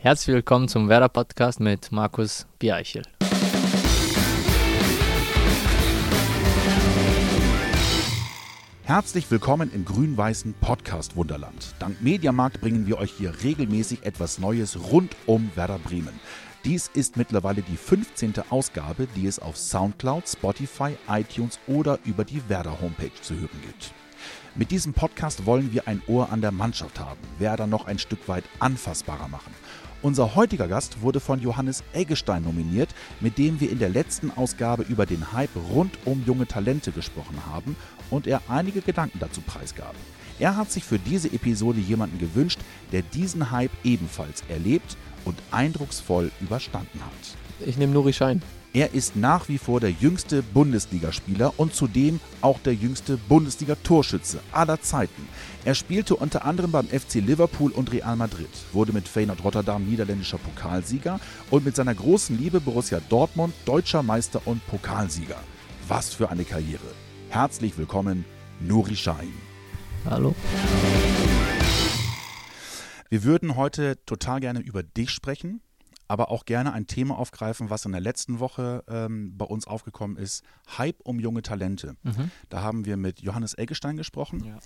Herzlich willkommen zum Werder Podcast mit Markus Biereichel. Herzlich willkommen im grün-weißen Podcast Wunderland. Dank Mediamarkt bringen wir euch hier regelmäßig etwas Neues rund um Werder Bremen. Dies ist mittlerweile die 15. Ausgabe, die es auf Soundcloud, Spotify, iTunes oder über die Werder Homepage zu hören gibt. Mit diesem Podcast wollen wir ein Ohr an der Mannschaft haben, Werder noch ein Stück weit anfassbarer machen. Unser heutiger Gast wurde von Johannes Eggestein nominiert, mit dem wir in der letzten Ausgabe über den Hype rund um junge Talente gesprochen haben und er einige Gedanken dazu preisgab. Er hat sich für diese Episode jemanden gewünscht, der diesen Hype ebenfalls erlebt und eindrucksvoll überstanden hat. Ich nehme Nuri Schein. Er ist nach wie vor der jüngste Bundesligaspieler und zudem auch der jüngste Bundesliga-Torschütze aller Zeiten. Er spielte unter anderem beim FC Liverpool und Real Madrid, wurde mit Feyenoord Rotterdam niederländischer Pokalsieger und mit seiner großen Liebe Borussia Dortmund deutscher Meister und Pokalsieger. Was für eine Karriere. Herzlich willkommen, Nuri Schein. Hallo. Wir würden heute total gerne über dich sprechen, aber auch gerne ein Thema aufgreifen, was in der letzten Woche ähm, bei uns aufgekommen ist: Hype um junge Talente. Mhm. Da haben wir mit Johannes Eggestein gesprochen ja.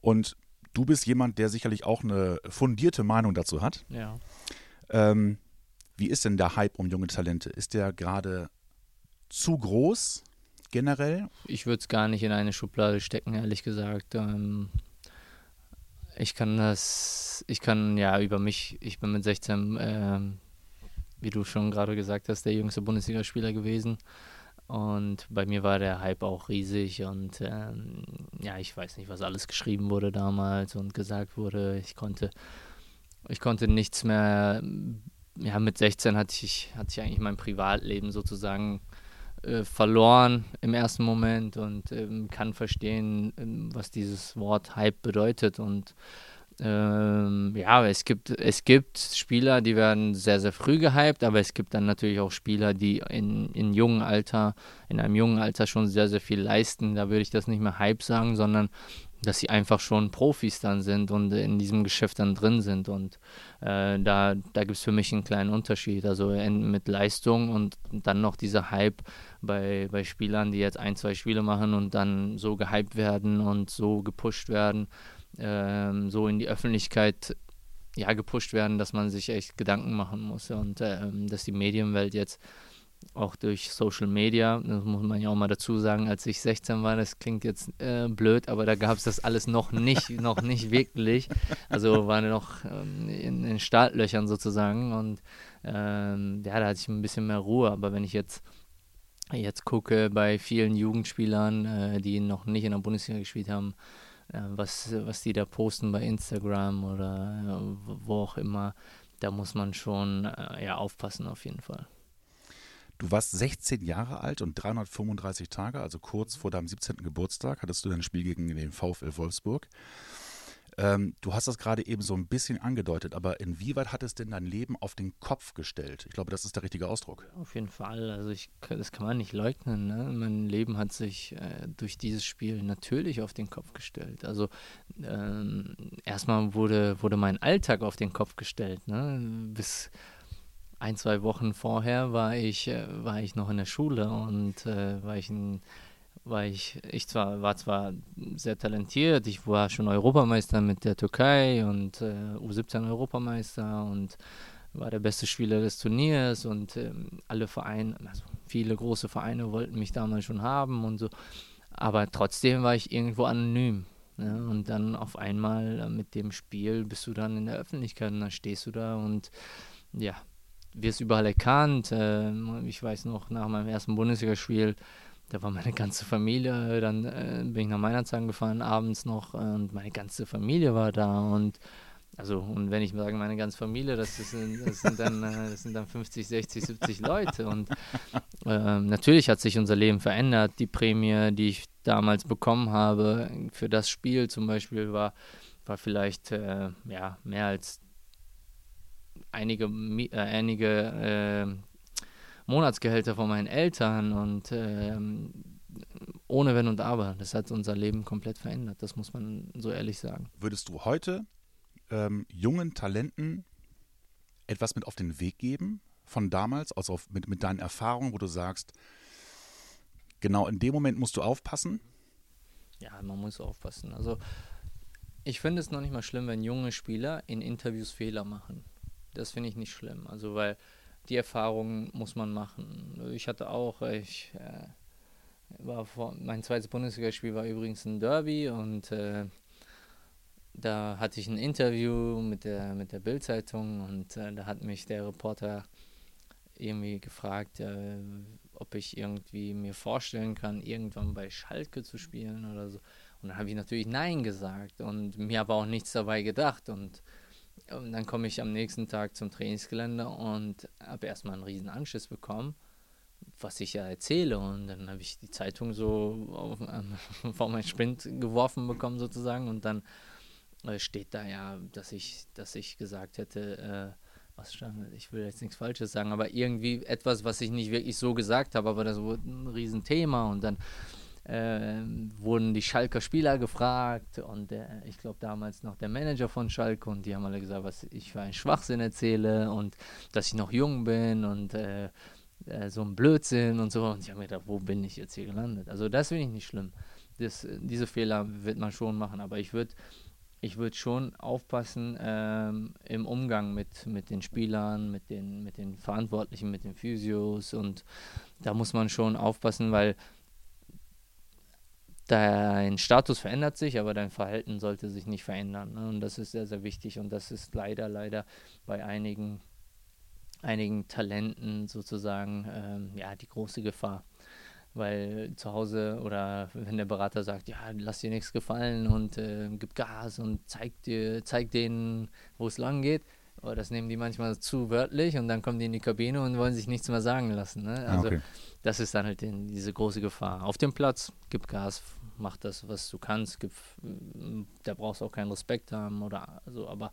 und du bist jemand, der sicherlich auch eine fundierte Meinung dazu hat. Ja. Ähm, wie ist denn der Hype um junge Talente? Ist der gerade zu groß generell? Ich würde es gar nicht in eine Schublade stecken, ehrlich gesagt. Ähm, ich kann das, ich kann ja über mich, ich bin mit 16, ähm, wie du schon gerade gesagt hast, der jüngste Bundesligaspieler gewesen. Und bei mir war der Hype auch riesig und ähm, ja, ich weiß nicht, was alles geschrieben wurde damals und gesagt wurde. Ich konnte, ich konnte nichts mehr. Ja, mit 16 hatte ich, hatte ich eigentlich mein Privatleben sozusagen äh, verloren im ersten Moment und ähm, kann verstehen, ähm, was dieses Wort Hype bedeutet. Und ähm, ja, es gibt, es gibt Spieler, die werden sehr, sehr früh gehypt, aber es gibt dann natürlich auch Spieler, die in, in jungen Alter, in einem jungen Alter schon sehr, sehr viel leisten. Da würde ich das nicht mehr Hype sagen, sondern dass sie einfach schon Profis dann sind und in diesem Geschäft dann drin sind. Und äh, da, da gibt es für mich einen kleinen Unterschied. Also mit Leistung und dann noch dieser Hype bei, bei Spielern, die jetzt ein, zwei Spiele machen und dann so gehypt werden und so gepusht werden, äh, so in die Öffentlichkeit ja, gepusht werden, dass man sich echt Gedanken machen muss. Und äh, dass die Medienwelt jetzt auch durch Social Media, das muss man ja auch mal dazu sagen, als ich 16 war, das klingt jetzt äh, blöd, aber da gab es das alles noch nicht, noch nicht wirklich. Also war noch ähm, in den Startlöchern sozusagen und ähm, ja, da hatte ich ein bisschen mehr Ruhe, aber wenn ich jetzt jetzt gucke bei vielen Jugendspielern, äh, die noch nicht in der Bundesliga gespielt haben, was, was die da posten bei Instagram oder äh, wo auch immer, da muss man schon äh, ja, aufpassen auf jeden Fall. Du warst 16 Jahre alt und 335 Tage, also kurz vor deinem 17. Geburtstag, hattest du dein Spiel gegen den VfL Wolfsburg. Ähm, du hast das gerade eben so ein bisschen angedeutet, aber inwieweit hat es denn dein Leben auf den Kopf gestellt? Ich glaube, das ist der richtige Ausdruck. Auf jeden Fall. Also ich, das kann man nicht leugnen. Ne? Mein Leben hat sich äh, durch dieses Spiel natürlich auf den Kopf gestellt. Also ähm, erstmal wurde, wurde mein Alltag auf den Kopf gestellt. Ne? Bis ein, zwei Wochen vorher war ich, äh, war ich noch in der Schule und äh, war ich ein war ich, ich zwar, war zwar sehr talentiert, ich war schon Europameister mit der Türkei und äh, U17 Europameister und war der beste Spieler des Turniers und ähm, alle Vereine, also viele große Vereine wollten mich damals schon haben und so, aber trotzdem war ich irgendwo anonym. Ne? Und dann auf einmal äh, mit dem Spiel bist du dann in der Öffentlichkeit und dann stehst du da und ja, wirst überall erkannt. Äh, ich weiß noch, nach meinem ersten Bundesligaspiel, da war meine ganze Familie, dann äh, bin ich nach Meinerzhagen gefahren, abends noch, äh, und meine ganze Familie war da und also, und wenn ich sage, meine ganze Familie, das, ist, das, sind, dann, äh, das sind dann 50, 60, 70 Leute. Und äh, natürlich hat sich unser Leben verändert. Die Prämie, die ich damals bekommen habe für das Spiel zum Beispiel, war, war vielleicht äh, ja, mehr als einige, äh, einige äh, Monatsgehälter von meinen Eltern und ähm, ohne Wenn und Aber. Das hat unser Leben komplett verändert, das muss man so ehrlich sagen. Würdest du heute ähm, jungen Talenten etwas mit auf den Weg geben von damals, also auf, mit, mit deinen Erfahrungen, wo du sagst, genau in dem Moment musst du aufpassen? Ja, man muss aufpassen. Also ich finde es noch nicht mal schlimm, wenn junge Spieler in Interviews Fehler machen. Das finde ich nicht schlimm. Also weil die Erfahrung muss man machen. Ich hatte auch, ich äh, war vor, mein zweites Bundesligaspiel war übrigens ein Derby und äh, da hatte ich ein Interview mit der mit der Bildzeitung und äh, da hat mich der Reporter irgendwie gefragt, äh, ob ich irgendwie mir vorstellen kann, irgendwann bei Schalke zu spielen oder so. Und dann habe ich natürlich Nein gesagt und mir aber auch nichts dabei gedacht. Und, und dann komme ich am nächsten Tag zum Trainingsgelände und habe erstmal einen riesen Anschiss bekommen, was ich ja erzähle. Und dann habe ich die Zeitung so auf, äh, vor meinen Sprint geworfen bekommen sozusagen. Und dann äh, steht da ja, dass ich, dass ich gesagt hätte, äh, was stand, ich will jetzt nichts Falsches sagen, aber irgendwie etwas, was ich nicht wirklich so gesagt habe, aber das wurde ein Riesenthema und dann äh, wurden die Schalker Spieler gefragt und der, ich glaube damals noch der Manager von Schalke und die haben alle gesagt, was ich für einen Schwachsinn erzähle und dass ich noch jung bin und äh, äh, so ein Blödsinn und so und ich habe mir gedacht, wo bin ich jetzt hier gelandet? Also das finde ich nicht schlimm. Das, diese Fehler wird man schon machen, aber ich würde ich würde schon aufpassen ähm, im Umgang mit, mit den Spielern, mit den, mit den Verantwortlichen, mit den Physios und da muss man schon aufpassen, weil dein Status verändert sich, aber dein Verhalten sollte sich nicht verändern. Ne? Und das ist sehr, sehr wichtig und das ist leider, leider bei einigen, einigen Talenten sozusagen ähm, ja, die große Gefahr weil zu Hause oder wenn der Berater sagt, ja, lass dir nichts gefallen und äh, gib Gas und zeig dir, zeig denen, wo es lang geht. Aber das nehmen die manchmal zu wörtlich und dann kommen die in die Kabine und wollen sich nichts mehr sagen lassen. Ne? Also okay. das ist dann halt den, diese große Gefahr. Auf dem Platz, gib Gas, mach das, was du kannst, gib, da brauchst du auch keinen Respekt haben oder so, aber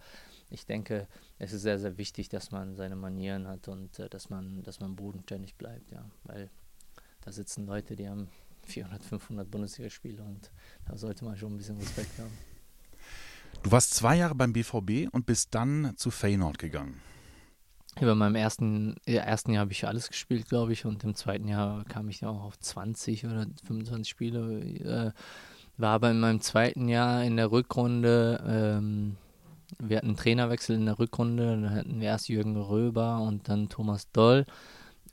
ich denke, es ist sehr, sehr wichtig, dass man seine Manieren hat und äh, dass man, dass man bodenständig bleibt, ja, weil da sitzen Leute, die haben 400, 500 Bundesligaspiele und da sollte man schon ein bisschen Respekt haben. Du warst zwei Jahre beim BVB und bist dann zu Feyenoord gegangen. Über meinem ersten, ja, ersten Jahr habe ich alles gespielt, glaube ich, und im zweiten Jahr kam ich auch auf 20 oder 25 Spiele. Äh, war aber in meinem zweiten Jahr in der Rückrunde, ähm, wir hatten einen Trainerwechsel in der Rückrunde, dann hatten wir erst Jürgen Röber und dann Thomas Doll.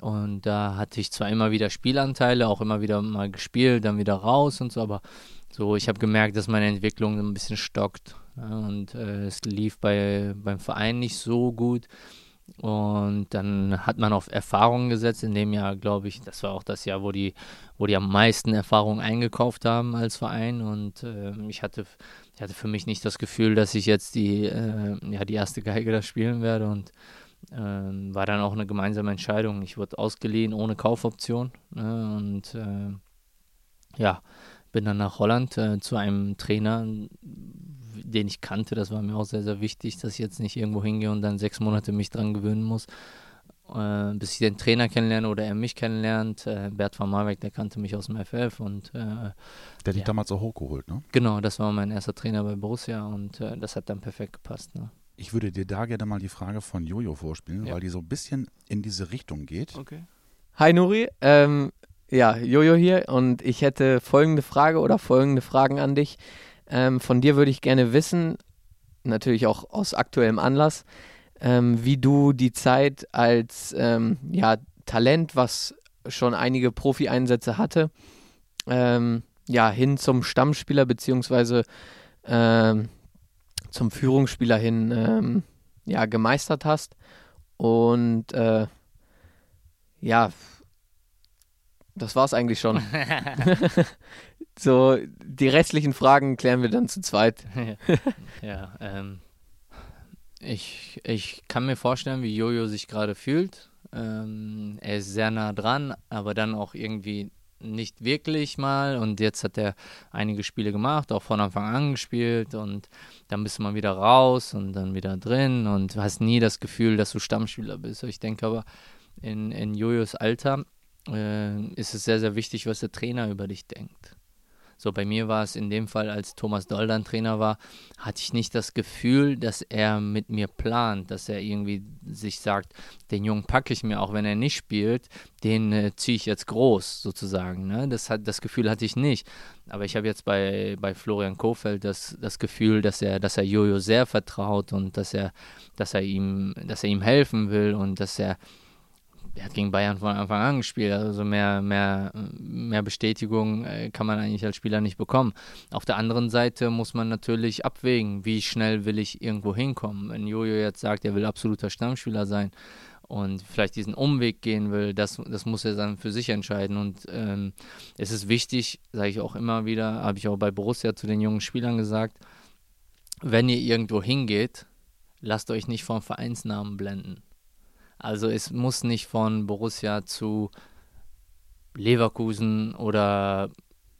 Und da hatte ich zwar immer wieder Spielanteile, auch immer wieder mal gespielt, dann wieder raus und so, aber so, ich habe gemerkt, dass meine Entwicklung ein bisschen stockt. Und äh, es lief bei, beim Verein nicht so gut. Und dann hat man auf Erfahrungen gesetzt. In dem Jahr, glaube ich, das war auch das Jahr, wo die, wo die am meisten Erfahrung eingekauft haben als Verein. Und äh, ich hatte, ich hatte für mich nicht das Gefühl, dass ich jetzt die, äh, ja, die erste Geige da spielen werde. Und ähm, war dann auch eine gemeinsame Entscheidung. Ich wurde ausgeliehen ohne Kaufoption. Ne? Und äh, ja, bin dann nach Holland äh, zu einem Trainer, den ich kannte. Das war mir auch sehr, sehr wichtig, dass ich jetzt nicht irgendwo hingehe und dann sechs Monate mich dran gewöhnen muss, äh, bis ich den Trainer kennenlerne oder er mich kennenlernt. Äh, Bert van Marwijk, der kannte mich aus dem FF und Der hat dich Ja. damals auch hochgeholt, ne? genau, das war mein erster Trainer bei Borussia und äh, das hat dann perfekt gepasst. Ne? Ich würde dir da gerne mal die Frage von Jojo vorspielen, Ja. weil die so ein bisschen in diese Richtung geht. Okay. Hi Nuri, ähm, ja, Jojo hier und ich hätte folgende Frage oder folgende Fragen an dich. Ähm, von dir würde ich gerne wissen, natürlich auch aus aktuellem Anlass, ähm, wie du die Zeit als ähm, ja, Talent, was schon einige Profi-Einsätze hatte, ähm, ja, hin zum Stammspieler beziehungsweise ähm, zum Führungsspieler hin ähm, ja, gemeistert hast. Und äh, ja, das war's eigentlich schon. so, die restlichen Fragen klären wir dann zu zweit. ja, ähm, ich, ich kann mir vorstellen, wie Jojo sich gerade fühlt. Ähm, er ist sehr nah dran, aber dann auch irgendwie nicht wirklich mal. Und jetzt hat er einige Spiele gemacht, auch von Anfang an gespielt. Und dann bist du mal wieder raus und dann wieder drin und hast nie das Gefühl, dass du Stammspieler bist. Ich denke aber, in, in Jojos Alter äh, ist es sehr, sehr wichtig, was der Trainer über dich denkt. So bei mir war es in dem Fall, als Thomas Doll dann Trainer war, hatte ich nicht das Gefühl, dass er mit mir plant, dass er irgendwie sich sagt, den Jungen packe ich mir, auch wenn er nicht spielt, den äh, ziehe ich jetzt groß sozusagen. Ne? Das, hat, das Gefühl hatte ich nicht. Aber ich habe jetzt bei, bei Florian Kofeld das, das Gefühl, dass er, dass er Jojo sehr vertraut und dass er, dass er ihm, dass er ihm helfen will und dass er er hat gegen Bayern von Anfang an gespielt, also mehr, mehr, mehr Bestätigung äh, kann man eigentlich als Spieler nicht bekommen. Auf der anderen Seite muss man natürlich abwägen, wie schnell will ich irgendwo hinkommen. Wenn Jojo jetzt sagt, er will absoluter Stammspieler sein und vielleicht diesen Umweg gehen will, das, das muss er dann für sich entscheiden. Und ähm, es ist wichtig, sage ich auch immer wieder, habe ich auch bei Borussia zu den jungen Spielern gesagt, wenn ihr irgendwo hingeht, lasst euch nicht vom Vereinsnamen blenden. Also es muss nicht von Borussia zu Leverkusen oder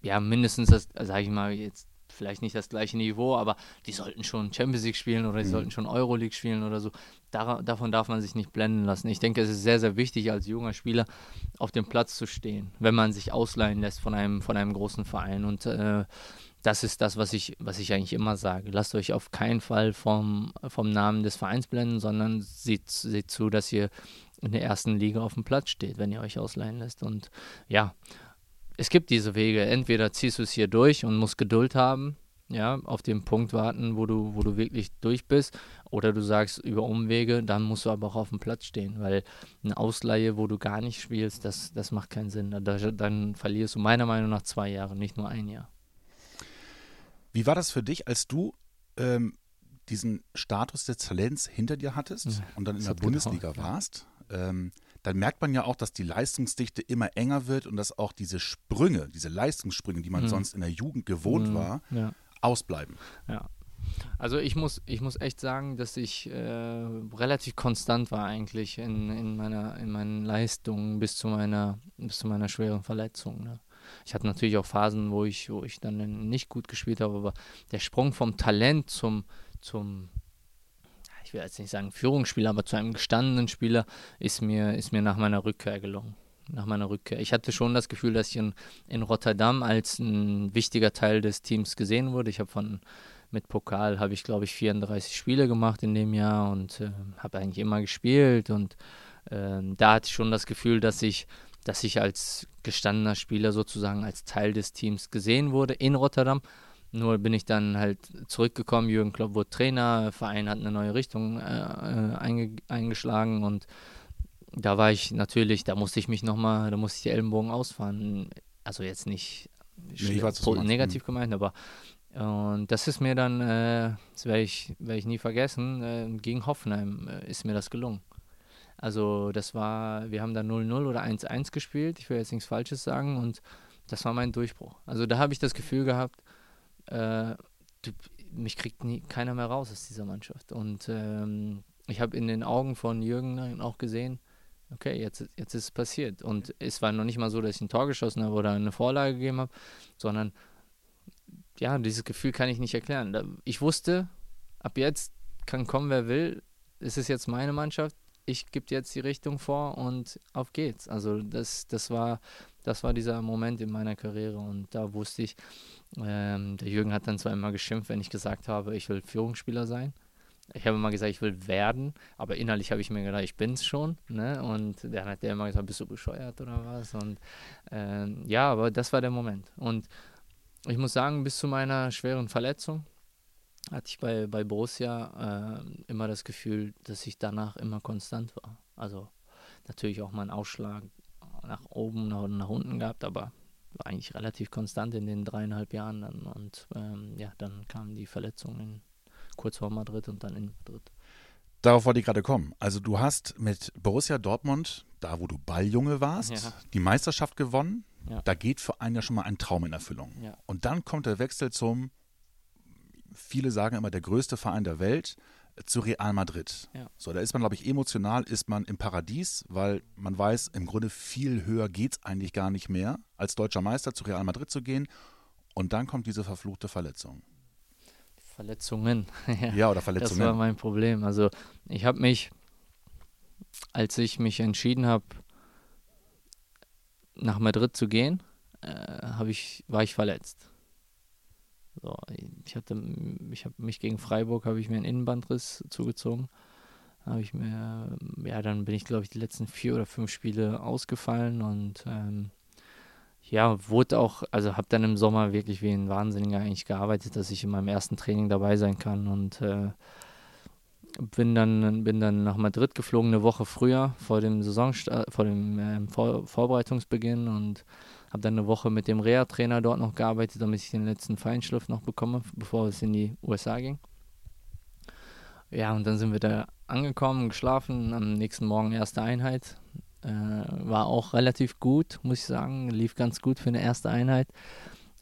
ja mindestens das, sage ich mal jetzt vielleicht nicht das gleiche Niveau, aber die sollten schon Champions League spielen oder die mhm. sollten schon Euroleague spielen oder so. Dar davon darf man sich nicht blenden lassen. Ich denke, es ist sehr, sehr wichtig, als junger Spieler auf dem Platz zu stehen, wenn man sich ausleihen lässt von einem, von einem großen Verein. Und äh, das ist das, was ich, was ich eigentlich immer sage. Lasst euch auf keinen Fall vom, vom Namen des Vereins blenden, sondern seht, seht zu, dass ihr in der ersten Liga auf dem Platz steht, wenn ihr euch ausleihen lässt. Und ja, es gibt diese Wege. Entweder ziehst du es hier durch und musst Geduld haben, ja, auf den Punkt warten, wo du, wo du wirklich durch bist, oder du sagst über Umwege, dann musst du aber auch auf dem Platz stehen, weil eine Ausleihe, wo du gar nicht spielst, das, das macht keinen Sinn. Dann, dann verlierst du meiner Meinung nach zwei Jahre, nicht nur ein Jahr. Wie war das für dich, als du ähm, diesen Status des Talents hinter dir hattest ja, und dann in der Bundesliga genau, warst? Ähm, dann merkt man ja auch, dass die Leistungsdichte immer enger wird und dass auch diese Sprünge, diese Leistungssprünge, die man mhm. sonst in der Jugend gewohnt mhm, war, ja. ausbleiben. Ja. Also ich muss, ich muss echt sagen, dass ich äh, relativ konstant war eigentlich in, in, meiner, in meinen Leistungen bis zu meiner, bis zu meiner schweren Verletzung. Ne? Ich hatte natürlich auch Phasen, wo ich, wo ich dann nicht gut gespielt habe, aber der Sprung vom Talent zum, zum ich will jetzt nicht sagen Führungsspieler, aber zu einem gestandenen Spieler ist mir, ist mir nach meiner Rückkehr gelungen. Nach meiner Rückkehr. Ich hatte schon das Gefühl, dass ich in, in Rotterdam als ein wichtiger Teil des Teams gesehen wurde. Ich habe von mit Pokal habe ich glaube ich 34 Spiele gemacht in dem Jahr und äh, habe eigentlich immer gespielt und äh, da hatte ich schon das Gefühl, dass ich dass ich als gestandener Spieler sozusagen als Teil des Teams gesehen wurde in Rotterdam. Nur bin ich dann halt zurückgekommen, Jürgen Klopp wurde Trainer, Verein hat eine neue Richtung äh, äh, einge eingeschlagen und da war ich natürlich, da musste ich mich nochmal, da musste ich die Ellenbogen ausfahren. Also jetzt nicht nee, weiß, negativ mhm. gemeint, aber und das ist mir dann, äh, das werde ich, werd ich nie vergessen, äh, gegen Hoffenheim äh, ist mir das gelungen. Also das war, wir haben da 0-0 oder 1-1 gespielt, ich will jetzt nichts Falsches sagen und das war mein Durchbruch. Also da habe ich das Gefühl gehabt, äh, du, mich kriegt nie, keiner mehr raus aus dieser Mannschaft. Und ähm, ich habe in den Augen von Jürgen auch gesehen, okay, jetzt, jetzt ist es passiert. Und es war noch nicht mal so, dass ich ein Tor geschossen habe oder eine Vorlage gegeben habe, sondern ja, dieses Gefühl kann ich nicht erklären. Ich wusste, ab jetzt kann kommen, wer will. Es ist jetzt meine Mannschaft ich gebe jetzt die Richtung vor und auf geht's. Also das, das war, das war dieser Moment in meiner Karriere und da wusste ich, ähm, der Jürgen hat dann zwar immer geschimpft, wenn ich gesagt habe, ich will Führungsspieler sein. Ich habe immer gesagt, ich will werden, aber innerlich habe ich mir gedacht, ich bin's schon. Ne? Und dann hat der immer gesagt, bist du bescheuert oder was? Und ähm, ja, aber das war der Moment. Und ich muss sagen, bis zu meiner schweren Verletzung, hatte ich bei, bei Borussia äh, immer das Gefühl, dass ich danach immer konstant war. Also natürlich auch mal einen Ausschlag nach oben oder nach unten gehabt, aber war eigentlich relativ konstant in den dreieinhalb Jahren dann. Und ähm, ja, dann kamen die Verletzungen kurz vor Madrid und dann in Madrid. Darauf wollte ich gerade kommen. Also du hast mit Borussia Dortmund, da wo du Balljunge warst, ja. die Meisterschaft gewonnen. Ja. Da geht für einen ja schon mal ein Traum in Erfüllung. Ja. Und dann kommt der Wechsel zum viele sagen immer der größte Verein der Welt, zu Real Madrid. Ja. So, da ist man, glaube ich, emotional ist man im Paradies, weil man weiß, im Grunde viel höher geht es eigentlich gar nicht mehr, als deutscher Meister zu Real Madrid zu gehen. Und dann kommt diese verfluchte Verletzung. Verletzungen. ja, oder Verletzungen. Das war mein Problem. Also ich habe mich, als ich mich entschieden habe, nach Madrid zu gehen, äh, ich, war ich verletzt. So, ich hatte, ich habe mich gegen Freiburg habe ich mir einen Innenbandriss zugezogen. Habe ich mir, ja, dann bin ich glaube ich die letzten vier oder fünf Spiele ausgefallen und ähm, ja, wurde auch, also habe dann im Sommer wirklich wie ein Wahnsinniger eigentlich gearbeitet, dass ich in meinem ersten Training dabei sein kann und äh, bin dann bin dann nach Madrid geflogen eine Woche früher vor dem Saisonstart, vor dem äh, vor Vorbereitungsbeginn und habe dann eine Woche mit dem Reha-Trainer dort noch gearbeitet, damit ich den letzten Feinschliff noch bekomme, bevor es in die USA ging. Ja, und dann sind wir da angekommen, geschlafen, am nächsten Morgen erste Einheit. Äh, war auch relativ gut, muss ich sagen, lief ganz gut für eine erste Einheit.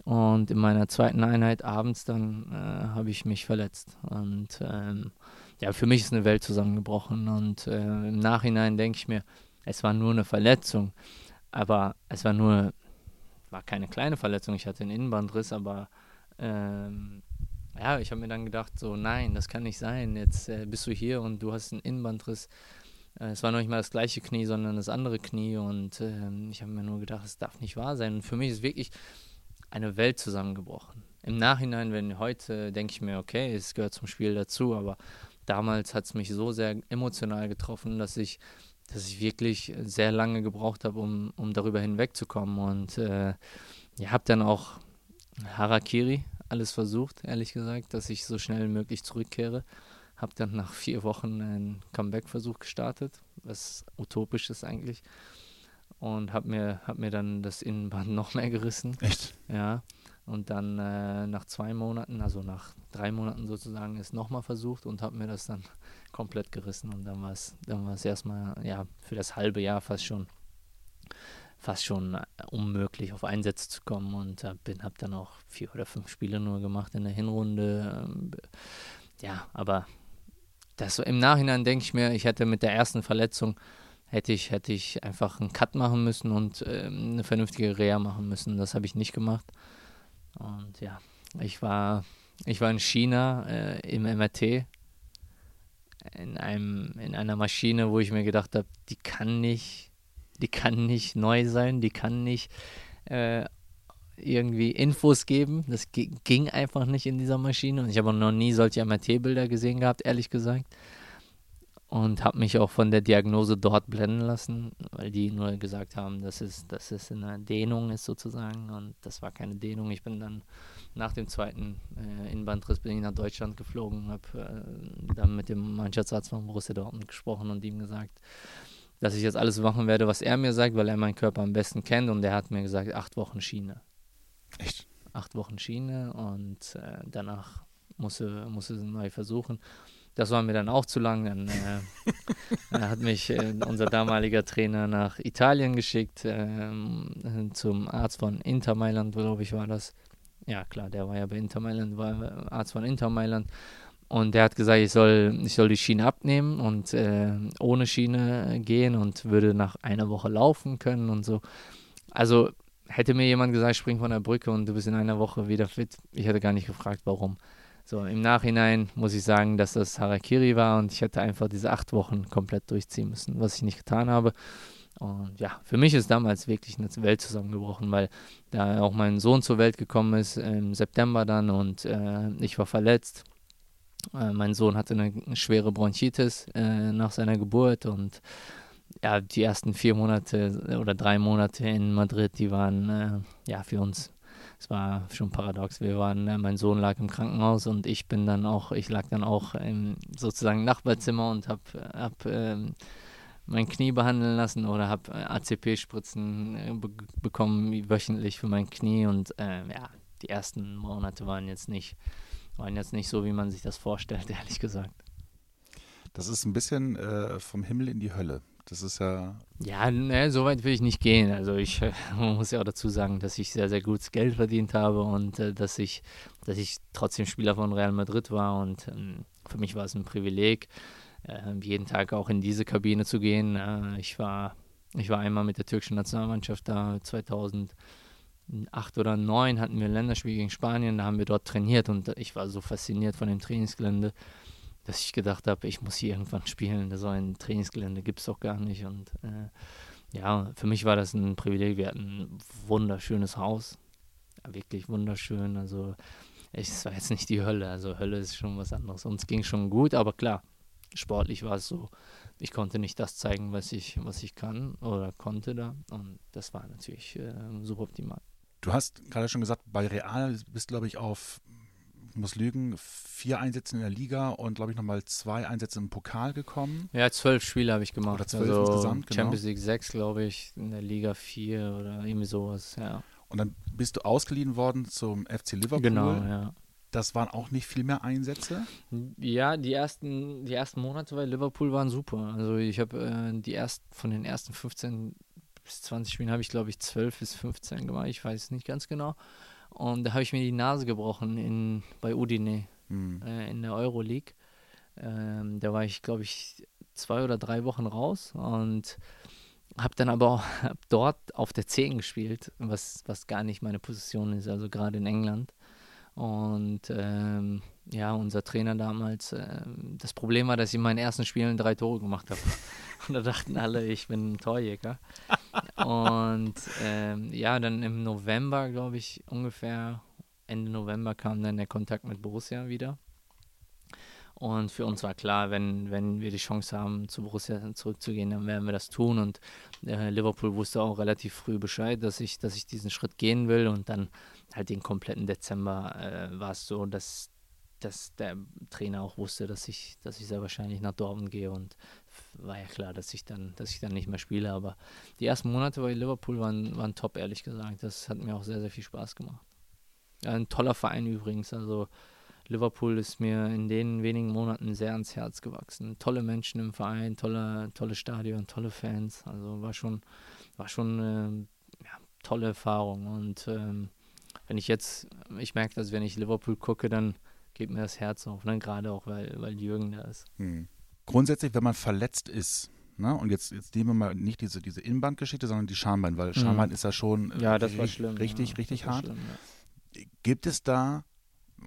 Und in meiner zweiten Einheit abends dann äh, habe ich mich verletzt. Und ähm, ja, für mich ist eine Welt zusammengebrochen. Und äh, im Nachhinein denke ich mir, es war nur eine Verletzung. Aber es war nur war keine kleine Verletzung, ich hatte einen Innenbandriss, aber ähm, ja, ich habe mir dann gedacht, so nein, das kann nicht sein. Jetzt äh, bist du hier und du hast einen Innenbandriss. Äh, es war noch nicht mal das gleiche Knie, sondern das andere Knie und äh, ich habe mir nur gedacht, es darf nicht wahr sein. Und für mich ist wirklich eine Welt zusammengebrochen. Im Nachhinein, wenn heute denke ich mir, okay, es gehört zum Spiel dazu, aber damals hat es mich so sehr emotional getroffen, dass ich dass ich wirklich sehr lange gebraucht habe, um, um darüber hinwegzukommen. Und äh, ja, habe dann auch Harakiri alles versucht, ehrlich gesagt, dass ich so schnell wie möglich zurückkehre. Habe dann nach vier Wochen einen Comeback-Versuch gestartet, was utopisch ist eigentlich. Und habe mir, hab mir dann das Innenband noch mehr gerissen. Echt? Ja. Und dann äh, nach zwei Monaten, also nach drei Monaten sozusagen, ist nochmal versucht und habe mir das dann komplett gerissen. Und dann war es dann erstmal, ja, für das halbe Jahr fast schon fast schon äh, unmöglich auf Einsätze zu kommen und äh, habe dann auch vier oder fünf Spiele nur gemacht in der Hinrunde. Ähm, ja, aber das im Nachhinein denke ich mir, ich hätte mit der ersten Verletzung hätte ich hätte ich einfach einen Cut machen müssen und äh, eine vernünftige Reha machen müssen. Das habe ich nicht gemacht. Und ja, ich war, ich war in China äh, im MRT in einem, in einer Maschine, wo ich mir gedacht habe, die kann nicht, die kann nicht neu sein, die kann nicht äh, irgendwie Infos geben. Das ging einfach nicht in dieser Maschine. Und ich habe noch nie solche MRT-Bilder gesehen gehabt, ehrlich gesagt und habe mich auch von der Diagnose dort blenden lassen, weil die nur gesagt haben, dass es, dass es eine Dehnung ist sozusagen und das war keine Dehnung. Ich bin dann nach dem zweiten äh, Innenbandriss bin ich nach Deutschland geflogen, habe äh, dann mit dem Mannschaftsarzt von Borussia Dortmund gesprochen und ihm gesagt, dass ich jetzt alles machen werde, was er mir sagt, weil er meinen Körper am besten kennt und er hat mir gesagt, acht Wochen Schiene. Echt? Acht Wochen Schiene und äh, danach musste, musste neu versuchen. Das war mir dann auch zu lang. Dann äh, hat mich äh, unser damaliger Trainer nach Italien geschickt, äh, zum Arzt von Inter Mailand, glaube ich, war das. Ja, klar, der war ja bei Inter Mailand, war Arzt von Inter Mailand. Und der hat gesagt, ich soll, ich soll die Schiene abnehmen und äh, ohne Schiene gehen und würde nach einer Woche laufen können und so. Also hätte mir jemand gesagt, spring von der Brücke und du bist in einer Woche wieder fit, ich hätte gar nicht gefragt, warum. So, im Nachhinein muss ich sagen, dass das Harakiri war und ich hätte einfach diese acht Wochen komplett durchziehen müssen, was ich nicht getan habe. Und ja, für mich ist damals wirklich eine Welt zusammengebrochen, weil da auch mein Sohn zur Welt gekommen ist im September dann und äh, ich war verletzt. Äh, mein Sohn hatte eine schwere Bronchitis äh, nach seiner Geburt und ja, die ersten vier Monate oder drei Monate in Madrid, die waren äh, ja für uns es war schon paradox. Wir waren, äh, mein Sohn lag im Krankenhaus und ich bin dann auch, ich lag dann auch im sozusagen Nachbarzimmer und habe hab, ähm, mein Knie behandeln lassen oder habe äh, ACP-Spritzen äh, be bekommen wöchentlich für mein Knie und äh, ja, die ersten Monate waren jetzt nicht, waren jetzt nicht so, wie man sich das vorstellt, ehrlich gesagt. Das ist ein bisschen äh, vom Himmel in die Hölle. Das ist ja. Ja, ne, so weit will ich nicht gehen. Also ich äh, muss ja auch dazu sagen, dass ich sehr, sehr gutes Geld verdient habe und äh, dass ich, dass ich trotzdem Spieler von Real Madrid war und ähm, für mich war es ein Privileg, äh, jeden Tag auch in diese Kabine zu gehen. Äh, ich war, ich war einmal mit der türkischen Nationalmannschaft da 2008 oder 2009 hatten wir ein Länderspiel gegen Spanien, da haben wir dort trainiert und ich war so fasziniert von dem Trainingsgelände dass ich gedacht habe, ich muss hier irgendwann spielen. So ein Trainingsgelände gibt es doch gar nicht. Und äh, ja, für mich war das ein Privileg. Wir hatten ein wunderschönes Haus. Wirklich wunderschön. Also es war jetzt nicht die Hölle. Also Hölle ist schon was anderes. Uns ging schon gut, aber klar, sportlich war es so, ich konnte nicht das zeigen, was ich, was ich kann oder konnte da. Und das war natürlich äh, suboptimal. Du hast gerade schon gesagt, bei Real bist, glaube ich, auf, muss lügen, vier Einsätze in der Liga und, glaube ich, nochmal zwei Einsätze im Pokal gekommen. Ja, zwölf Spiele habe ich gemacht. Oder zwölf also insgesamt, genau. Champions League sechs, glaube ich, in der Liga vier oder irgendwie sowas, ja. Und dann bist du ausgeliehen worden zum FC Liverpool. Genau, ja. Das waren auch nicht viel mehr Einsätze? Ja, die ersten, die ersten Monate bei Liverpool waren super. Also ich habe äh, die ersten, von den ersten 15 bis 20 Spielen habe ich, glaube ich, 12 bis 15 gemacht. Ich weiß es nicht ganz genau. Und da habe ich mir die Nase gebrochen in, bei Udine hm. äh, in der Euroleague. Ähm, da war ich, glaube ich, zwei oder drei Wochen raus und habe dann aber auch dort auf der 10 gespielt, was, was gar nicht meine Position ist, also gerade in England. Und ähm, ja, unser Trainer damals, äh, das Problem war, dass ich in meinen ersten Spielen drei Tore gemacht habe. Und da dachten alle, ich bin ein Torjäger. Und ähm, ja, dann im November, glaube ich, ungefähr Ende November kam dann der Kontakt mit Borussia wieder. Und für uns war klar, wenn, wenn wir die Chance haben, zu Borussia zurückzugehen, dann werden wir das tun. Und äh, Liverpool wusste auch relativ früh Bescheid, dass ich, dass ich diesen Schritt gehen will. Und dann halt den kompletten Dezember äh, war es so, dass, dass der Trainer auch wusste, dass ich, dass ich sehr wahrscheinlich nach Dortmund gehe. Und war ja klar, dass ich dann, dass ich dann nicht mehr spiele. Aber die ersten Monate bei Liverpool waren, waren top, ehrlich gesagt. Das hat mir auch sehr, sehr viel Spaß gemacht. Ein toller Verein übrigens. Also Liverpool ist mir in den wenigen Monaten sehr ans Herz gewachsen. Tolle Menschen im Verein, tolle, tolle Stadion, tolle Fans. Also war schon, war schon äh, ja, tolle Erfahrung. Und ähm, wenn ich jetzt, ich merke, dass wenn ich Liverpool gucke, dann geht mir das Herz auf, ne? gerade auch, weil, weil Jürgen da ist. Hm. Grundsätzlich, wenn man verletzt ist, Ne? Und jetzt, jetzt nehmen wir mal nicht diese, diese Innenbandgeschichte, sondern die Schambein, weil Schambein mhm. ist ja schon ja, das war schlimm, richtig, ja, richtig hart. Schlimm, ja. Gibt es da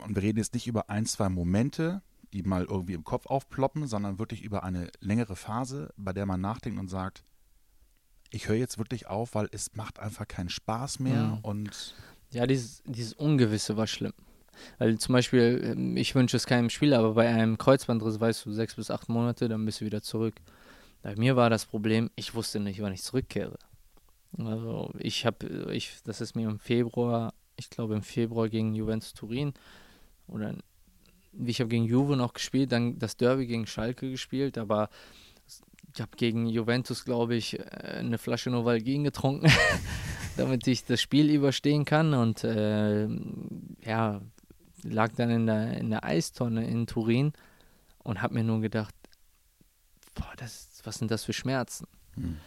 und wir reden jetzt nicht über ein, zwei Momente, die mal irgendwie im Kopf aufploppen, sondern wirklich über eine längere Phase, bei der man nachdenkt und sagt, ich höre jetzt wirklich auf, weil es macht einfach keinen Spaß mehr mhm. und ja, dieses, dieses Ungewisse war schlimm. Weil zum Beispiel, ähm, ich wünsche es keinem Spieler, aber bei einem Kreuzbandriss weißt du sechs bis acht Monate, dann bist du wieder zurück. Bei mir war das Problem, ich wusste nicht, wann ich zurückkehre. Also ich habe, ich, das ist mir im Februar, ich glaube im Februar gegen Juventus Turin, oder ich habe gegen Juve noch gespielt, dann das Derby gegen Schalke gespielt, aber ich habe gegen Juventus, glaube ich, äh, eine Flasche Novalgin getrunken, damit ich das Spiel überstehen kann und äh, ja, lag dann in der, in der Eistonne in Turin und habe mir nur gedacht, boah, das, was sind das für Schmerzen? Hm.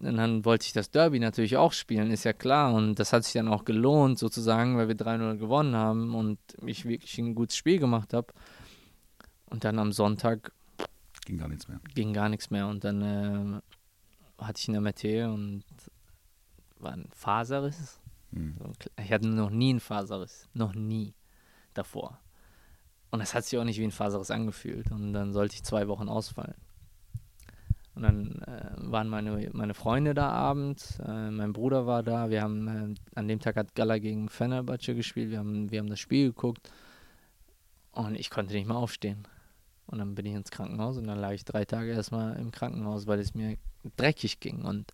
Und dann wollte ich das Derby natürlich auch spielen, ist ja klar. Und das hat sich dann auch gelohnt, sozusagen, weil wir 3-0 gewonnen haben und ich wirklich ein gutes Spiel gemacht habe. Und dann am Sonntag ging gar nichts mehr. Ging gar nichts mehr. Und dann äh, hatte ich eine MRT und war ein Faserriss. Hm. Ich hatte noch nie einen Faserriss. Noch nie davor. Und das hat sich auch nicht wie ein Faserriss angefühlt. Und dann sollte ich zwei Wochen ausfallen. Und dann äh, waren meine, meine Freunde da abends, äh, mein Bruder war da, wir haben, äh, an dem Tag hat Gala gegen Fenerbahce gespielt, wir haben, wir haben das Spiel geguckt und ich konnte nicht mehr aufstehen. Und dann bin ich ins Krankenhaus und dann lag ich drei Tage erstmal im Krankenhaus, weil es mir dreckig ging. Und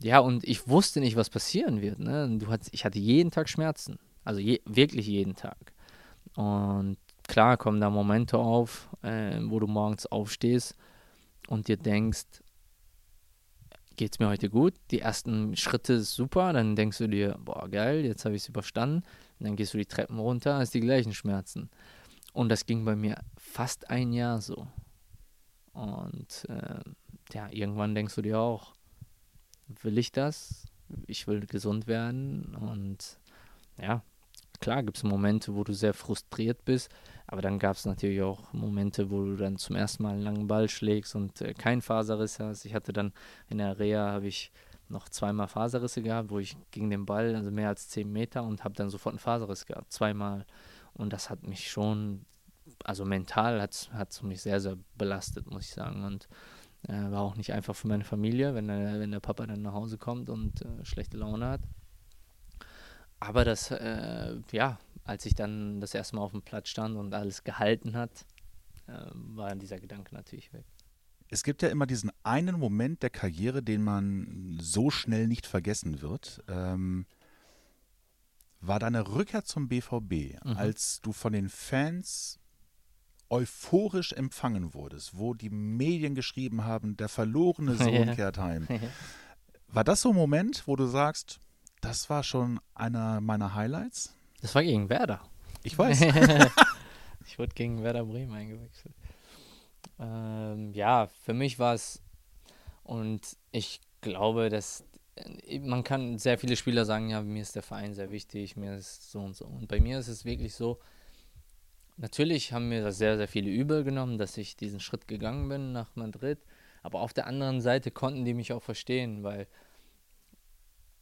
ja, und ich wusste nicht, was passieren wird. Ne? Du hat, ich hatte jeden Tag Schmerzen. Also je, wirklich jeden Tag. Und klar kommen da Momente auf, äh, wo du morgens aufstehst und dir denkst, geht es mir heute gut? Die ersten Schritte super, dann denkst du dir, boah, geil, jetzt habe ich es überstanden. Und dann gehst du die Treppen runter, hast die gleichen Schmerzen. Und das ging bei mir fast ein Jahr so. Und äh, ja, irgendwann denkst du dir auch, will ich das? Ich will gesund werden. Und ja, klar gibt es Momente, wo du sehr frustriert bist, aber dann gab es natürlich auch Momente, wo du dann zum ersten Mal einen langen Ball schlägst und äh, keinen Faserriss hast. Ich hatte dann in der Reha habe ich noch zweimal Faserrisse gehabt, wo ich gegen den Ball, also mehr als 10 Meter und habe dann sofort einen Faserriss gehabt, zweimal. Und das hat mich schon, also mental hat es mich sehr, sehr belastet, muss ich sagen. Und äh, war auch nicht einfach für meine Familie, wenn der, wenn der Papa dann nach Hause kommt und äh, schlechte Laune hat. Aber das, äh, ja, als ich dann das erste Mal auf dem Platz stand und alles gehalten hat, äh, war dieser Gedanke natürlich weg. Es gibt ja immer diesen einen Moment der Karriere, den man so schnell nicht vergessen wird. Ähm, war deine Rückkehr zum BVB, Mhm. als du von den Fans euphorisch empfangen wurdest, wo die Medien geschrieben haben, der verlorene Sohn Ja. kehrt heim. War das so ein Moment, wo du sagst, das war schon einer meiner Highlights? Das war gegen Werder. Ich weiß. ich wurde gegen Werder Bremen eingewechselt. Ähm, ja, für mich war es, und ich glaube, dass äh, man kann sehr viele Spieler sagen, ja, mir ist der Verein sehr wichtig, mir ist so und so. Und bei mir ist es wirklich so, natürlich haben mir das sehr, sehr viele übel genommen, dass ich diesen Schritt gegangen bin nach Madrid. Aber auf der anderen Seite konnten die mich auch verstehen, weil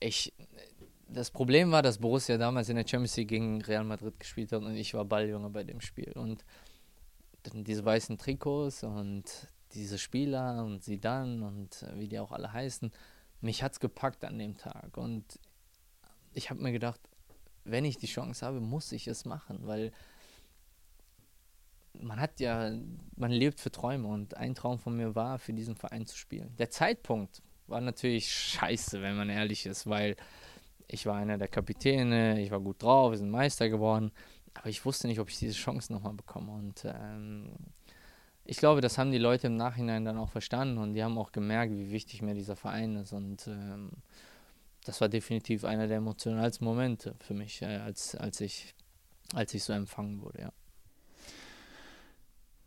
ich, das Problem war, dass Borussia damals in der Champions League gegen Real Madrid gespielt hat und ich war Balljunge bei dem Spiel. Und dann diese weißen Trikots und diese Spieler und sie dann und wie die auch alle heißen, mich hat's gepackt an dem Tag. Und ich habe mir gedacht, wenn ich die Chance habe, muss ich es machen, weil man hat ja, man lebt für Träume und ein Traum von mir war, für diesen Verein zu spielen. Der Zeitpunkt war natürlich scheiße, wenn man ehrlich ist, weil ich war einer der Kapitäne, ich war gut drauf, wir sind Meister geworden, aber ich wusste nicht, ob ich diese Chance nochmal bekomme. Und ähm, ich glaube, das haben die Leute im Nachhinein dann auch verstanden und die haben auch gemerkt, wie wichtig mir dieser Verein ist. Und ähm, das war definitiv einer der emotionalsten Momente für mich, äh, als, als, ich, als ich so empfangen wurde, ja.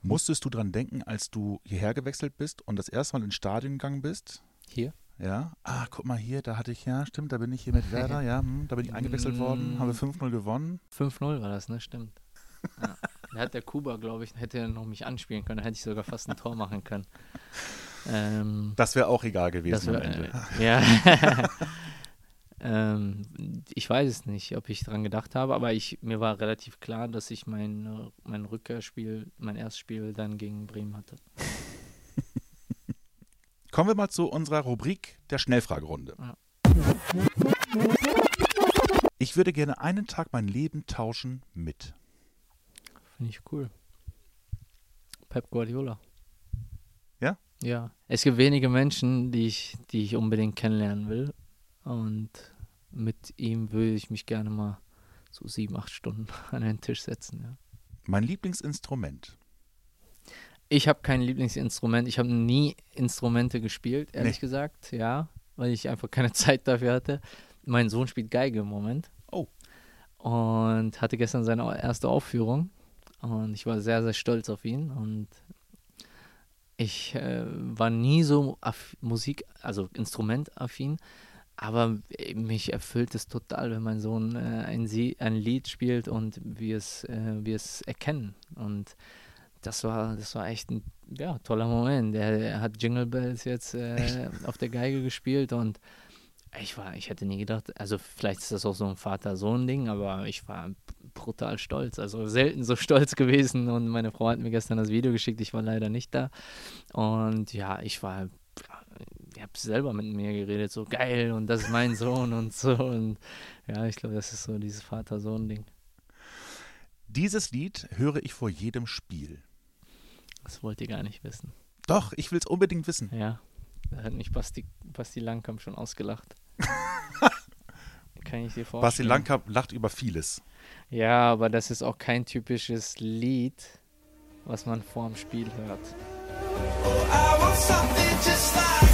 Musstest du dran denken, als du hierher gewechselt bist und das erste Mal ins Stadion gegangen bist? Hier? Ja. Ah, guck mal hier, da hatte ich, ja, stimmt, da bin ich hier mit Werder, ja, hm, da bin ich eingewechselt worden, haben wir 5-0 gewonnen. 5-0 war das, ne? Stimmt. Ja. Da hat der Kuba, glaube ich, hätte er noch mich anspielen können, da hätte ich sogar fast ein Tor machen können. Ähm, Das wäre auch egal gewesen das am wär, Ende. äh, ja. ähm, ich weiß es nicht, ob ich dran gedacht habe, aber ich, mir war relativ klar, dass ich mein, mein Rückkehrspiel, mein erstes Spiel dann gegen Bremen hatte. Kommen wir mal zu unserer Rubrik der Schnellfragerunde. Ja. Ich würde gerne einen Tag mein Leben tauschen mit. Finde ich cool. Pep Guardiola. Ja? Ja. Es gibt wenige Menschen, die ich, die ich unbedingt kennenlernen will. Und mit ihm würde ich mich gerne mal so sieben, acht Stunden an den Tisch setzen. Ja. Mein Lieblingsinstrument. Ich habe kein Lieblingsinstrument. Ich habe nie Instrumente gespielt, ehrlich Nee. gesagt. Ja, weil ich einfach keine Zeit dafür hatte. Mein Sohn spielt Geige im Moment. Oh. Und hatte gestern seine erste Aufführung. Und ich war sehr, sehr stolz auf ihn. Und ich äh, war nie so Musik, also instrumentaffin. Aber mich erfüllt es total, wenn mein Sohn äh, ein, Sie ein Lied spielt und wir es, äh, wir es erkennen. Und das war, das war echt ein ja, toller Moment. Er, er hat Jingle Bells jetzt äh, auf der Geige gespielt und ich war, ich hätte nie gedacht, also vielleicht ist das auch so ein Vater-Sohn-Ding, aber ich war brutal stolz. Also selten so stolz gewesen und meine Frau hat mir gestern das Video geschickt, ich war leider nicht da. Und ja, ich war, ich habe selber mit mir geredet, so geil und das ist mein Sohn und so. Und ja, ich glaube, das ist so dieses Vater-Sohn-Ding. Dieses Lied höre ich vor jedem Spiel. Das wollt ihr gar nicht wissen. Doch, ich will es unbedingt wissen. Ja, da hat mich Basti, Basti Langkamp schon ausgelacht. Kann ich dir vorstellen. Basti Langkamp lacht über vieles. Ja, aber das ist auch kein typisches Lied, was man vor dem Spiel hört. I want something just like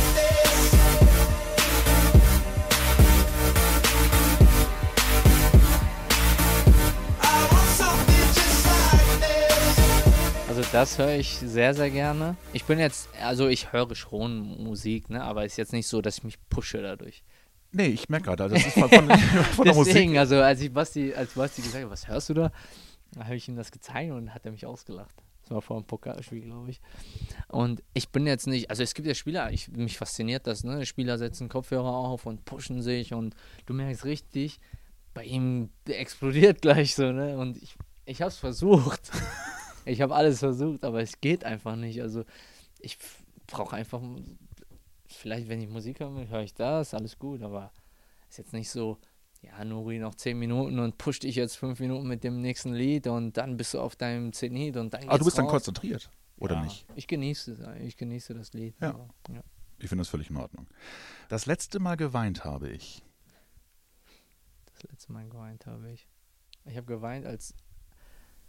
das höre ich sehr, sehr gerne. Ich bin jetzt, also ich höre schon Musik, ne, aber ist jetzt nicht so, dass ich mich pushe dadurch. Nee, ich merke gerade, das ist von, von, von der Musik. Deswegen, also als ich Basti, als Basti gesagt hat, was hörst du da? Da habe ich ihm das gezeigt und hat er mich ausgelacht. Das war vor einem Pokalspiel, glaube ich. Und ich bin jetzt nicht, also es gibt ja Spieler, ich, mich fasziniert das, ne? Spieler setzen Kopfhörer auf und pushen sich und du merkst richtig, bei ihm explodiert gleich so, ne? Und ich, ich habe es versucht. ich habe alles versucht, aber es geht einfach nicht. Also ich brauche einfach, vielleicht wenn ich Musik höre, höre ich das, alles gut, aber ist jetzt nicht so, ja, Nuri, noch zehn Minuten und push dich jetzt fünf Minuten mit dem nächsten Lied und dann bist du auf deinem Zenit und dann Aber du bist dann raus. konzentriert, oder ja, nicht? Ich genieße es, ich genieße das Lied. Ja. aber, ja. Ich finde das völlig in Ordnung. Das letzte Mal geweint habe ich. Das letzte Mal geweint habe ich. Ich habe geweint, als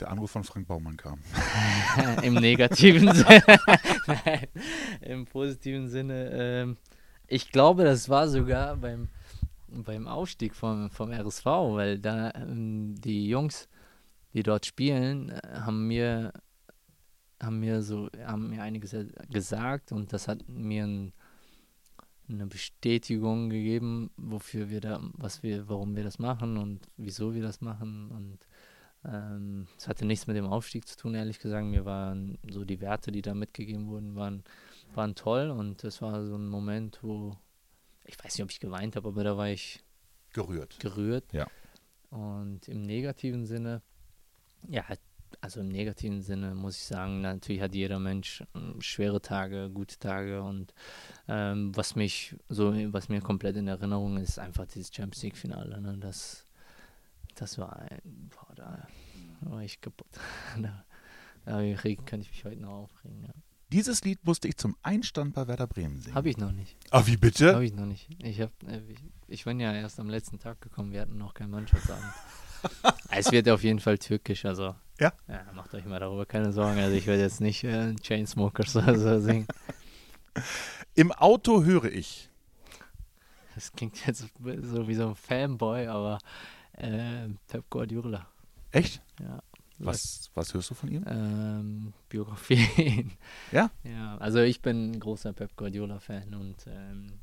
Der Anruf von Frank Baumann kam. Im negativen Sinne. Nein, im positiven Sinne. Ähm, ich glaube, das war sogar beim, beim Aufstieg vom, vom RSV, weil da ähm, die Jungs, die dort spielen, äh, haben mir haben mir so haben mir einiges gesagt und das hat mir ein, eine Bestätigung gegeben, wofür wir da, was wir, warum wir das machen und wieso wir das machen und ähm, es hatte nichts mit dem Aufstieg zu tun, ehrlich gesagt. Mir waren so die Werte, die da mitgegeben wurden, waren, waren toll und es war so ein Moment, wo ich weiß nicht, ob ich geweint habe, aber da war ich Gerührt. gerührt. Ja. Und im negativen Sinne, ja, also im negativen Sinne muss ich sagen, natürlich hat jeder Mensch ähm, schwere Tage, gute Tage und ähm, was mich so, was mir komplett in Erinnerung ist, ist einfach dieses Champions League Finale. Ne? Das, das war, ein, boah, da war ich kaputt. da, da kann ich mich heute noch aufregen. Ja. Dieses Lied musste ich zum Einstand bei Werder Bremen singen. Habe ich noch nicht. Ah, wie bitte? Habe ich noch nicht. Ich, hab, äh, ich, ich bin ja erst am letzten Tag gekommen, wir hatten noch keinen Mannschaftsabend. es wird auf jeden Fall türkisch, also. Ja? Ja, macht euch mal darüber keine Sorgen. Also ich werde jetzt nicht äh, Chainsmokers oder so singen. Im Auto höre ich. Das klingt jetzt so wie so ein Fanboy, aber äh, Pep Guardiola. Echt? Ja. Was, was hörst du von ihm? Ähm, Biografien. Ja? Ja, also ich bin ein großer Pep Guardiola-Fan und ähm,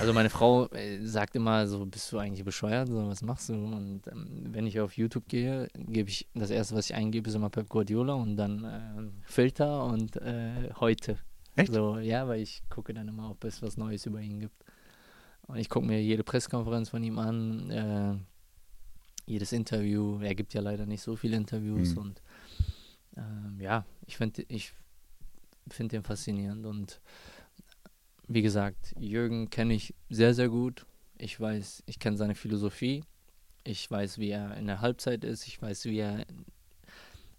also meine Frau äh, sagt immer so, bist du eigentlich bescheuert, so, was machst du? Und ähm, wenn ich auf YouTube gehe, gebe ich, das erste, was ich eingebe, ist immer Pep Guardiola und dann ähm, Filter und äh, heute. Echt? So, ja, weil ich gucke dann immer, ob es was Neues über ihn gibt. Und ich gucke mir jede Pressekonferenz von ihm an, äh, jedes Interview. Er gibt ja leider nicht so viele Interviews Mhm. und ähm, ja, ich finde ich find den faszinierend und wie gesagt, Jürgen kenne ich sehr, sehr gut. Ich weiß, ich kenne seine Philosophie. Ich weiß, wie er in der Halbzeit ist. Ich weiß, wie er,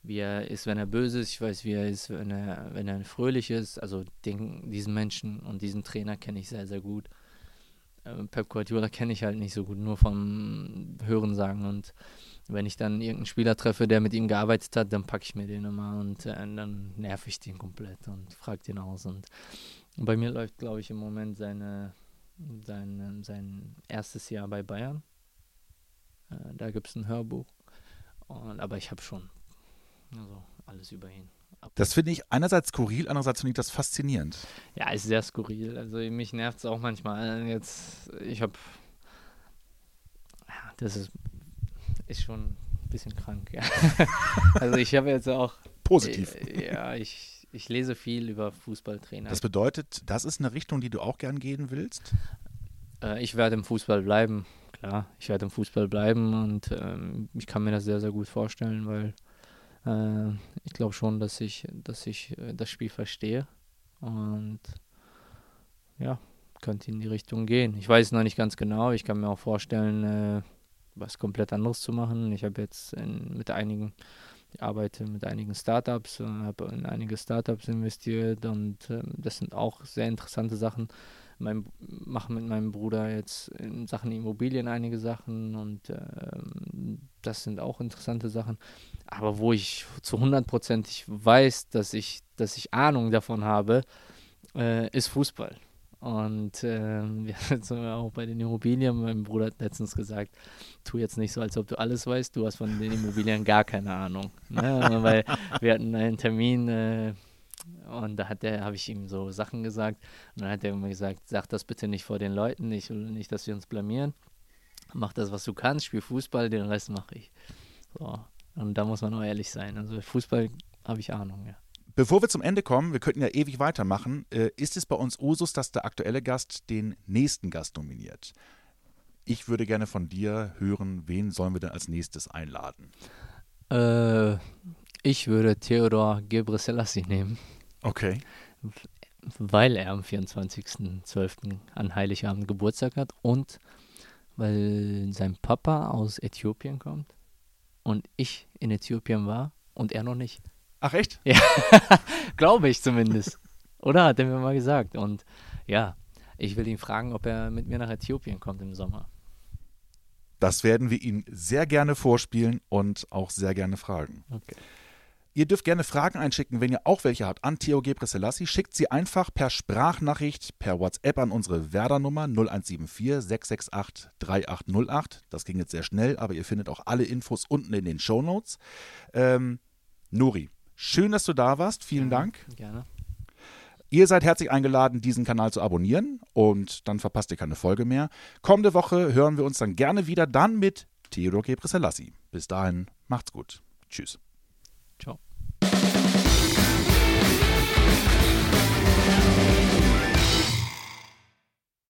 wie er ist, wenn er böse ist. Ich weiß, wie er ist, wenn er, wenn er fröhlich ist. Also den, diesen Menschen und diesen Trainer kenne ich sehr, sehr gut. Ähm, Pep Guardiola kenne ich halt nicht so gut, nur vom Hörensagen. Und wenn ich dann irgendeinen Spieler treffe, der mit ihm gearbeitet hat, dann packe ich mir den immer und äh, dann nerv ich den komplett und frage den aus. Und bei mir läuft, glaube ich, im Moment seine, sein, sein erstes Jahr bei Bayern. Äh, da gibt es ein Hörbuch. Und, aber ich habe schon also alles über ihn. Das finde ich einerseits skurril, andererseits finde ich das faszinierend. Ja, ist sehr skurril. Also mich nervt es auch manchmal. Jetzt, ich habe, ja, das ist, ist schon ein bisschen krank. Ja. also ich habe jetzt auch, Positiv. äh, ja, ich, ich lese viel über Fußballtrainer. Das bedeutet, das ist eine Richtung, die du auch gern gehen willst? Äh, ich werde im Fußball bleiben, klar. Ich werde im Fußball bleiben und ähm, ich kann mir das sehr, sehr gut vorstellen, weil äh, ich glaube schon, dass ich, dass ich äh, das Spiel verstehe und ja, könnte in die Richtung gehen. Ich weiß noch nicht ganz genau. Ich kann mir auch vorstellen, äh, was komplett anderes zu machen. Ich habe jetzt in, mit einigen, ich arbeite mit einigen Startups, äh, habe in einige Startups investiert und ähm, das sind auch sehr interessante Sachen mein, mache mit meinem Bruder jetzt in Sachen Immobilien einige Sachen und ähm, das sind auch interessante Sachen. Aber wo ich zu 100% ich weiß, dass ich, dass ich Ahnung davon habe, äh, ist Fußball. Und ähm, wir sind auch bei den Immobilien. Mein Bruder hat letztens gesagt, tu jetzt nicht so, als ob du alles weißt. Du hast von den Immobilien gar keine Ahnung. Ne? Weil wir hatten einen Termin äh, und da hat der, habe ich ihm so Sachen gesagt. Und dann hat er immer gesagt, sag das bitte nicht vor den Leuten. Ich will nicht, dass wir uns blamieren. Mach das, was du kannst, spiel Fußball, den Rest mache ich. So. Und da muss man auch ehrlich sein. Also Fußball habe ich Ahnung, ja. Bevor wir zum Ende kommen, wir könnten ja ewig weitermachen, äh, ist es bei uns Usus, dass der aktuelle Gast den nächsten Gast nominiert. Ich würde gerne von dir hören, wen sollen wir denn als nächstes einladen? Äh, ich würde Theodor Gebrselassie nehmen, Okay. weil er am 24.12. an Heiligabend Geburtstag hat und weil sein Papa aus Äthiopien kommt und ich in Äthiopien war und er noch nicht. Ach echt? Glaube ich zumindest. Oder hat er mir mal gesagt. Und ja, ich will ihn fragen, ob er mit mir nach Äthiopien kommt im Sommer. Das werden wir ihn sehr gerne vorspielen und auch sehr gerne fragen. Okay. Ihr dürft gerne Fragen einschicken, wenn ihr auch welche habt an Theo Gebrselassie. Schickt sie einfach per Sprachnachricht, per WhatsApp an unsere Werder-Nummer 0174 668 3808. Das ging jetzt sehr schnell, aber ihr findet auch alle Infos unten in den Shownotes. Ähm, Nuri, schön, dass du da warst. Vielen Dank. Gerne. Ihr seid herzlich eingeladen, diesen Kanal zu abonnieren und dann verpasst ihr keine Folge mehr. Kommende Woche hören wir uns dann gerne wieder, dann mit Theodor Gebrselassie. Bis dahin, macht's gut. Tschüss.